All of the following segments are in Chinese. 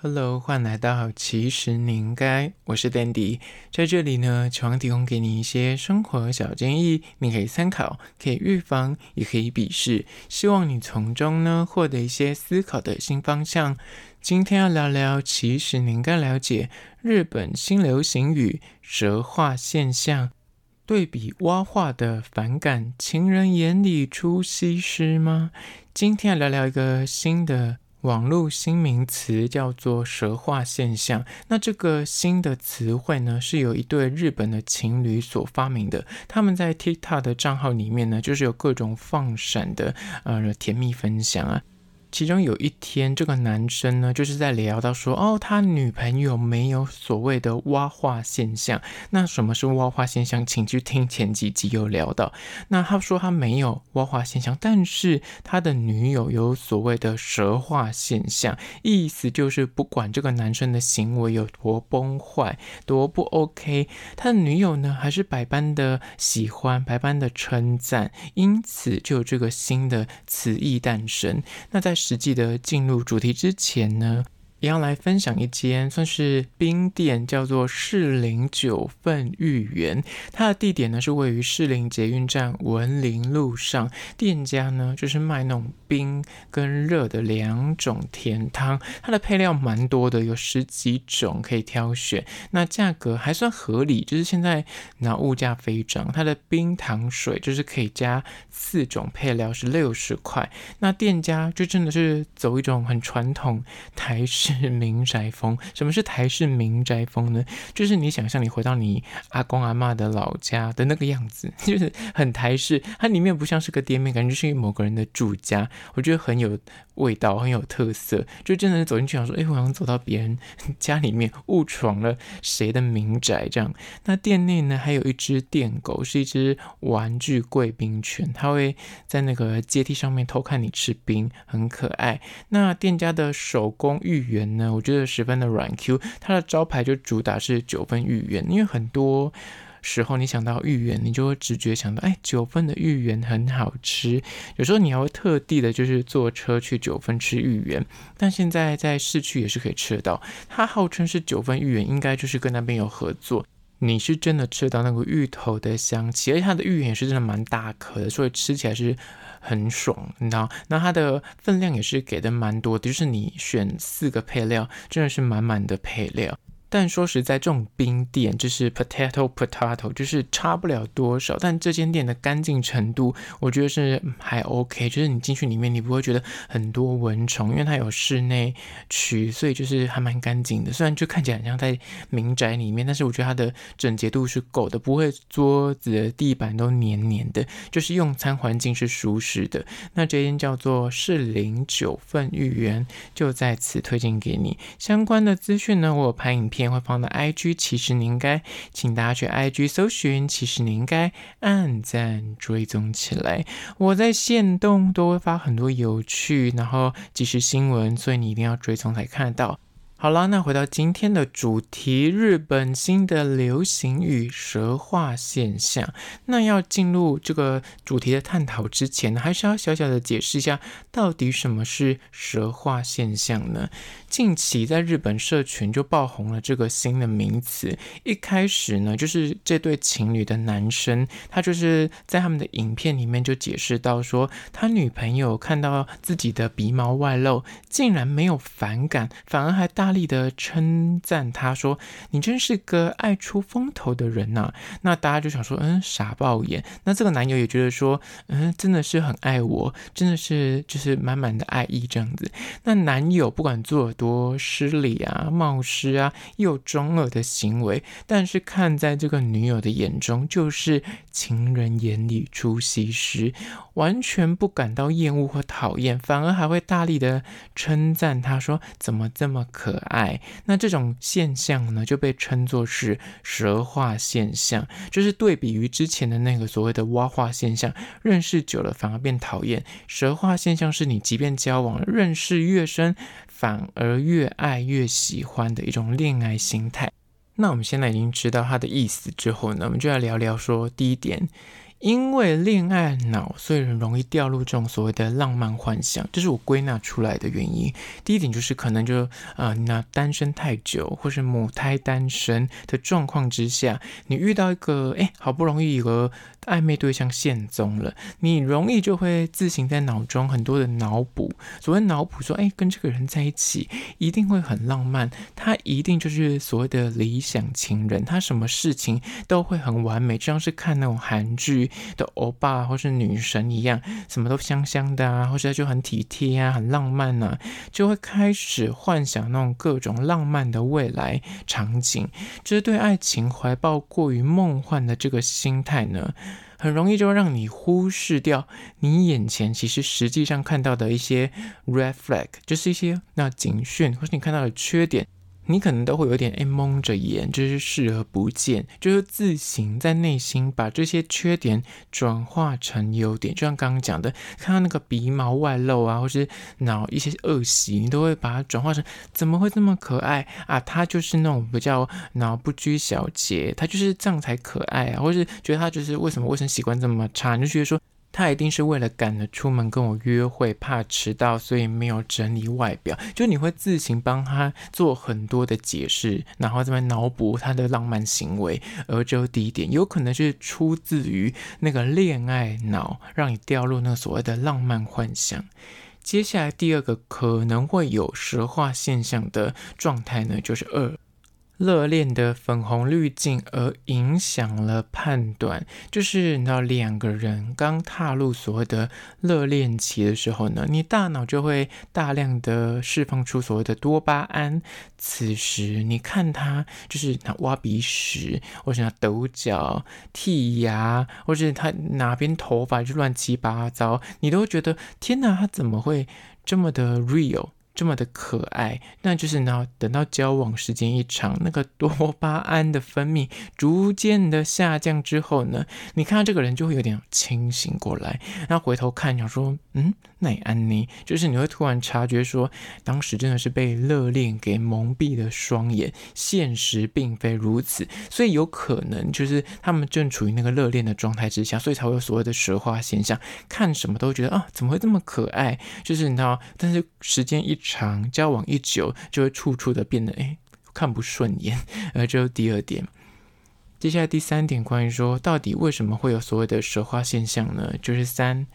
Hello，欢迎来到其实你应该，我是 Dandy，在这里呢，希望提供给你一些生活小建议，你可以参考，可以预防，也可以鄙视，希望你从中呢获得一些思考的新方向。今天要聊聊，其实你应该了解日本新流行语“蛇化现象”，对比蛙化的反感，情人眼里出西施吗？今天要聊聊一个新的。网络新名词叫做“蛇化现象”。那这个新的词汇呢，是由一对日本的情侣所发明的。他们在 TikTok 的账号里面呢，就是有各种放闪的呃甜蜜分享啊。其中有一天，这个男生呢，就是在聊到说，哦，他女朋友没有所谓的蛙化现象。那什么是蛙化现象？请去听前几集有聊到。那他说他没有蛙化现象，但是他的女友有所谓的蛇化现象，意思就是不管这个男生的行为有多崩坏、多不 OK，他的女友呢，还是百般的喜欢、百般的称赞，因此就有这个新的词义诞生。那在实际的进入主题之前呢，也要来分享一间算是冰店，叫做士林九份芋圆。它的地点呢是位于士林捷运站文林路上。店家呢就是卖那种冰跟热的两种甜汤。它的配料蛮多的，有十几种可以挑选。那价格还算合理，就是现在那物价飞涨，它的冰糖水就是可以加四种配料是六十块。那店家就真的是走一种很传统台式。是民宅风。什么是台式民宅风呢？就是你想象你回到你阿公阿妈的老家的那个样子，就是很台式。它里面不像是个店面，感觉是某个人的住家。我觉得很有味道，很有特色。就真的走进去想说，哎，我好像走到别人 家里面，误闯了谁的民宅这样。那店内呢，还有一只电狗，是一只玩具贵宾犬，它会在那个阶梯上面偷看你吃冰，很可爱。那店家的手工芋圆。呢，我觉得十分的软 Q，它的招牌就主打是九分芋圆，因为很多时候你想到芋圆，你就会直觉想到，哎，九份的芋圆很好吃。有时候你还会特地的，就是坐车去九份吃芋圆，但现在在市区也是可以吃得到。它号称是九份芋圆，应该就是跟那边有合作。你是真的吃到那个芋头的香气，而且它的芋圆也是真的蛮大颗的，所以吃起来是很爽，你知道？那它的分量也是给的蛮多的，就是你选四个配料，真的是满满的配料。但说实在，这种冰店就是 potato potato，就是差不了多少。但这间店的干净程度，我觉得是还 OK。就是你进去里面，你不会觉得很多蚊虫，因为它有室内区，所以就是还蛮干净的。虽然就看起来很像在民宅里面，但是我觉得它的整洁度是够的，不会桌子、地板都黏黏的，就是用餐环境是舒适的。那这间叫做士林九份芋圆，就在此推荐给你。相关的资讯呢，我有拍影片。会放到 IG，其实你应该，请大家去 IG 搜寻，其实你应该按赞追踪起来。我在线动都会发很多有趣，然后即时新闻，所以你一定要追踪才看得到。好啦，那回到今天的主题，日本新的流行语“蛇化现象”。那要进入这个主题的探讨之前呢，还是要小小的解释一下，到底什么是“蛇化现象”呢？近期在日本社群就爆红了这个新的名词。一开始呢，就是这对情侣的男生，他就是在他们的影片里面就解释到说，他女朋友看到自己的鼻毛外露，竟然没有反感，反而还大大力的称赞他说：“你真是个爱出风头的人呐！”那大家就想说：“嗯，傻爆眼。”那这个男友也觉得说：“嗯，真的是很爱我，真的是就是满满的爱意这样子。”那男友不管做。多失礼啊，冒失啊，又中二的行为，但是看在这个女友的眼中，就是情人眼里出西施，完全不感到厌恶或讨厌，反而还会大力的称赞他说怎么这么可爱。那这种现象呢，就被称作是蛇化现象，就是对比于之前的那个所谓的蛙化现象，认识久了反而变讨厌。蛇化现象是你即便交往，认识越深，反而越爱越喜欢的一种恋爱心态。那我们现在已经知道它的意思之后呢，我们就来聊聊说第一点，因为恋爱脑，所以很容易掉入这种所谓的浪漫幻想，这是我归纳出来的原因。第一点就是可能就呃，那单身太久，或是母胎单身的状况之下，你遇到一个哎，好不容易有个暧昧对象现踪了，你容易就会自行在脑中很多的脑补。所谓脑补说，哎，跟这个人在一起一定会很浪漫，他一定就是所谓的理想情人，他什么事情都会很完美，就像是看那种韩剧。的欧巴或是女神一样，什么都香香的啊，或者就很体贴啊，很浪漫啊，就会开始幻想那种各种浪漫的未来场景。就是对爱情怀抱过于梦幻的这个心态呢，很容易就让你忽视掉你眼前其实实际上看到的一些 red flag，就是一些那警讯，或是你看到的缺点。你可能都会有点哎蒙着眼，就是视而不见，就是自行在内心把这些缺点转化成优点。就像刚刚讲的，看到那个鼻毛外露啊，或是脑一些恶习，你都会把它转化成怎么会这么可爱啊？他就是那种比较脑不拘小节，他就是这样才可爱啊，或是觉得他就是为什么卫生习惯这么差，你就觉得说。他一定是为了赶着出门跟我约会，怕迟到，所以没有整理外表。就你会自行帮他做很多的解释，然后再脑补他的浪漫行为。而这第一点，有可能是出自于那个恋爱脑，让你掉入那所谓的浪漫幻想。接下来第二个可能会有蛇化现象的状态呢，就是二。热恋的粉红滤镜而影响了判断，就是你知道两个人刚踏入所谓的热恋期的时候呢，你大脑就会大量的释放出所谓的多巴胺。此时你看他就是他挖鼻屎，或者他抖脚、剔牙，或者他哪边头发就乱七八糟，你都会觉得天哪，他怎么会这么的 real？这么的可爱，那就是呢，等到交往时间一长，那个多巴胺的分泌逐渐的下降之后呢，你看到这个人就会有点清醒过来，然后回头看，想说，嗯，那安妮，就是你会突然察觉说，当时真的是被热恋给蒙蔽了双眼，现实并非如此，所以有可能就是他们正处于那个热恋的状态之下，所以才会有所谓的蛇化现象，看什么都觉得啊，怎么会这么可爱？就是你知道，但是时间一。长交往一久，就会处处的变得哎看不顺眼，而这是第二点。接下来第三点，关于说到底为什么会有所谓的蛇化现象呢？就是三。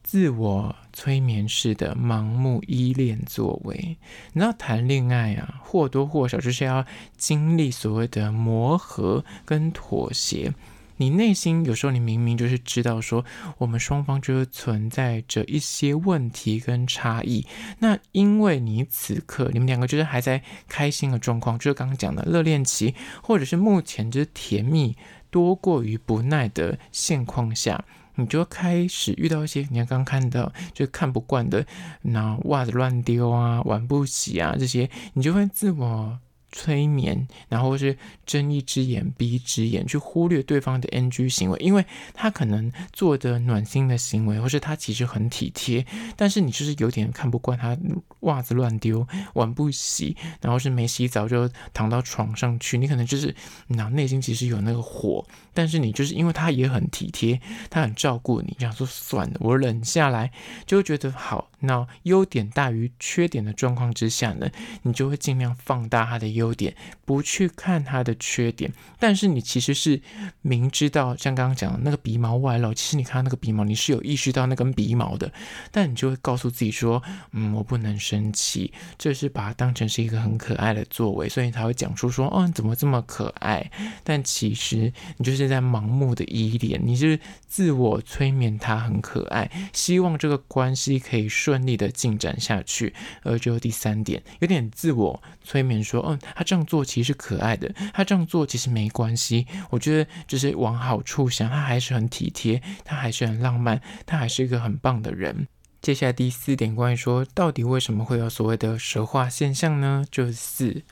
自我催眠式的盲目依恋作为，你知道谈恋爱啊，或多或少就是要经历所谓的磨合跟妥协。你内心有时候，你明明就是知道说，我们双方就是存在着一些问题跟差异。那因为你此刻你们两个就是还在开心的状况，就是刚刚讲的热恋期，或者是目前就是甜蜜多过于不耐的现况下，你就开始遇到一些你刚刚看到就看不惯的，那袜子乱丢啊、碗不洗啊这些，你就会自我。催眠，然后是睁一只眼闭一只眼，去忽略对方的 NG 行为，因为他可能做的暖心的行为，或是他其实很体贴，但是你就是有点看不惯他袜子乱丢、碗不洗，然后是没洗澡就躺到床上去，你可能就是那内心其实有那个火，但是你就是因为他也很体贴，他很照顾你，这样说算了，我忍下来，就觉得好。那优点大于缺点的状况之下呢，你就会尽量放大他的优点，不去看他的缺点。但是你其实是明知道，像刚刚讲的那个鼻毛外露，其实你看到那个鼻毛，你是有意识到那根鼻毛的，但你就会告诉自己说：“嗯，我不能生气。”这是把它当成是一个很可爱的作为，所以才会讲出说：“哦，怎么这么可爱？”但其实你就是在盲目的依恋，你是自我催眠，他很可爱，希望这个关系可以顺利的进展下去，而只有第三点，有点自我催眠，说，嗯，他这样做其实是可爱的，他这样做其实没关系。我觉得就是往好处想，他还是很体贴，他还是很浪漫，他还是一个很棒的人。接下来第四点，关于说到底为什么会有所谓的蛇化现象呢？就是，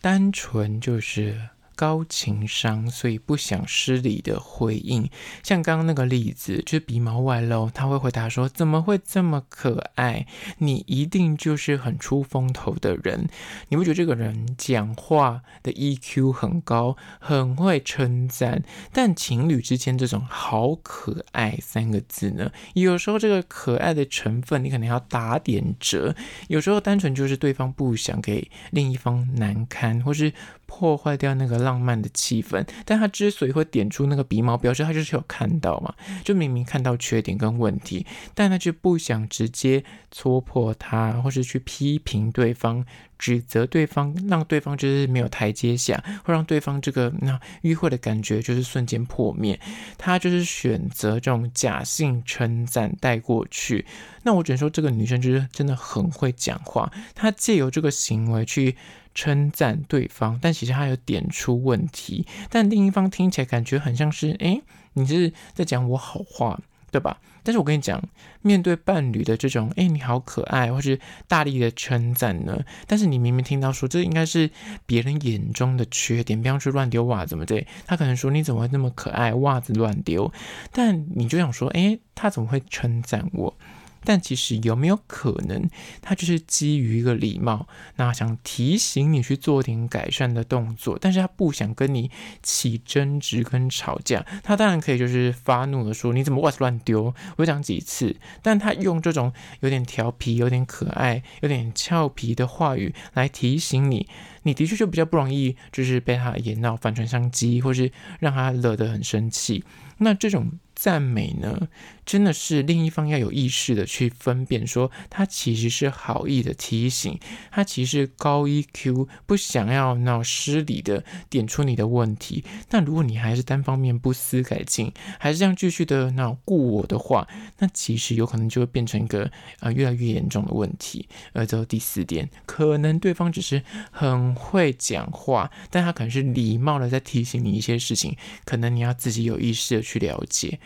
单纯就是。高情商，所以不想失礼的回应。像刚刚那个例子，就是鼻毛外露，他会回答说：“怎么会这么可爱？你一定就是很出风头的人。”你不觉得这个人讲话的 EQ 很高，很会称赞？但情侣之间这种“好可爱”三个字呢，有时候这个可爱的成分你可能要打点折，有时候单纯就是对方不想给另一方难堪，或是破坏掉那个浪漫的气氛。但他之所以会点出那个鼻毛，表示他就是有看到嘛，就明明看到缺点跟问题，但他就不想直接戳破他，或是去批评对方。指责对方，让对方就是没有台阶下，会让对方这个那迂回的感觉就是瞬间破灭。他就是选择这种假性称赞带过去。那我只能说，这个女生就是真的很会讲话。她借由这个行为去称赞对方，但其实他有点出问题。但另一方听起来感觉很像是，诶，你是在讲我好话。对吧？但是我跟你讲，面对伴侣的这种“哎，你好可爱”或是大力的称赞呢，但是你明明听到说这应该是别人眼中的缺点，比方说乱丢袜子，怎么对？他可能说你怎么会那么可爱，袜子乱丢？但你就想说，哎，他怎么会称赞我？但其实有没有可能，他就是基于一个礼貌，那想提醒你去做点改善的动作，但是他不想跟你起争执跟吵架，他当然可以就是发怒的说，你怎么袜子乱丢？我讲几次，但他用这种有点调皮、有点可爱、有点俏皮的话语来提醒你，你的确就比较不容易就是被他演闹反传上机，或是让他惹得很生气。那这种。赞美呢，真的是另一方要有意识的去分辨，说他其实是好意的提醒，他其实高 EQ，不想要闹失礼的点出你的问题。但如果你还是单方面不思改进，还是这样继续的闹顾我的话，那其实有可能就会变成一个啊、越来越严重的问题。而这第四点，可能对方只是很会讲话，但他可能是礼貌的在提醒你一些事情，可能你要自己有意识的去了解。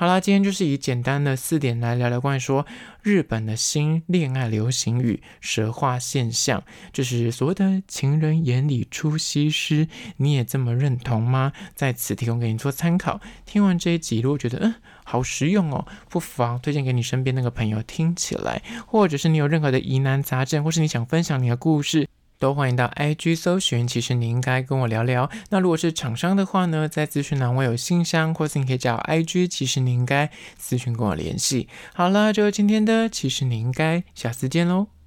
好啦，今天就是以简单的四点来聊聊关于说日本的新恋爱流行语蛇化现象，就是所谓的情人眼里出西施，你也这么认同吗？在此提供给你做参考。听完这一集，如果觉得嗯好实用哦，不妨推荐给你身边那个朋友听起来，或者是你有任何的疑难杂症，或是你想分享你的故事。都欢迎到 IG 搜寻，其实你应该跟我聊聊。那如果是厂商的话呢，在资讯栏我有信箱，或是你可以找 IG，其实你应该私讯跟我联系。好了，就今天的，其实你应该下次见喽。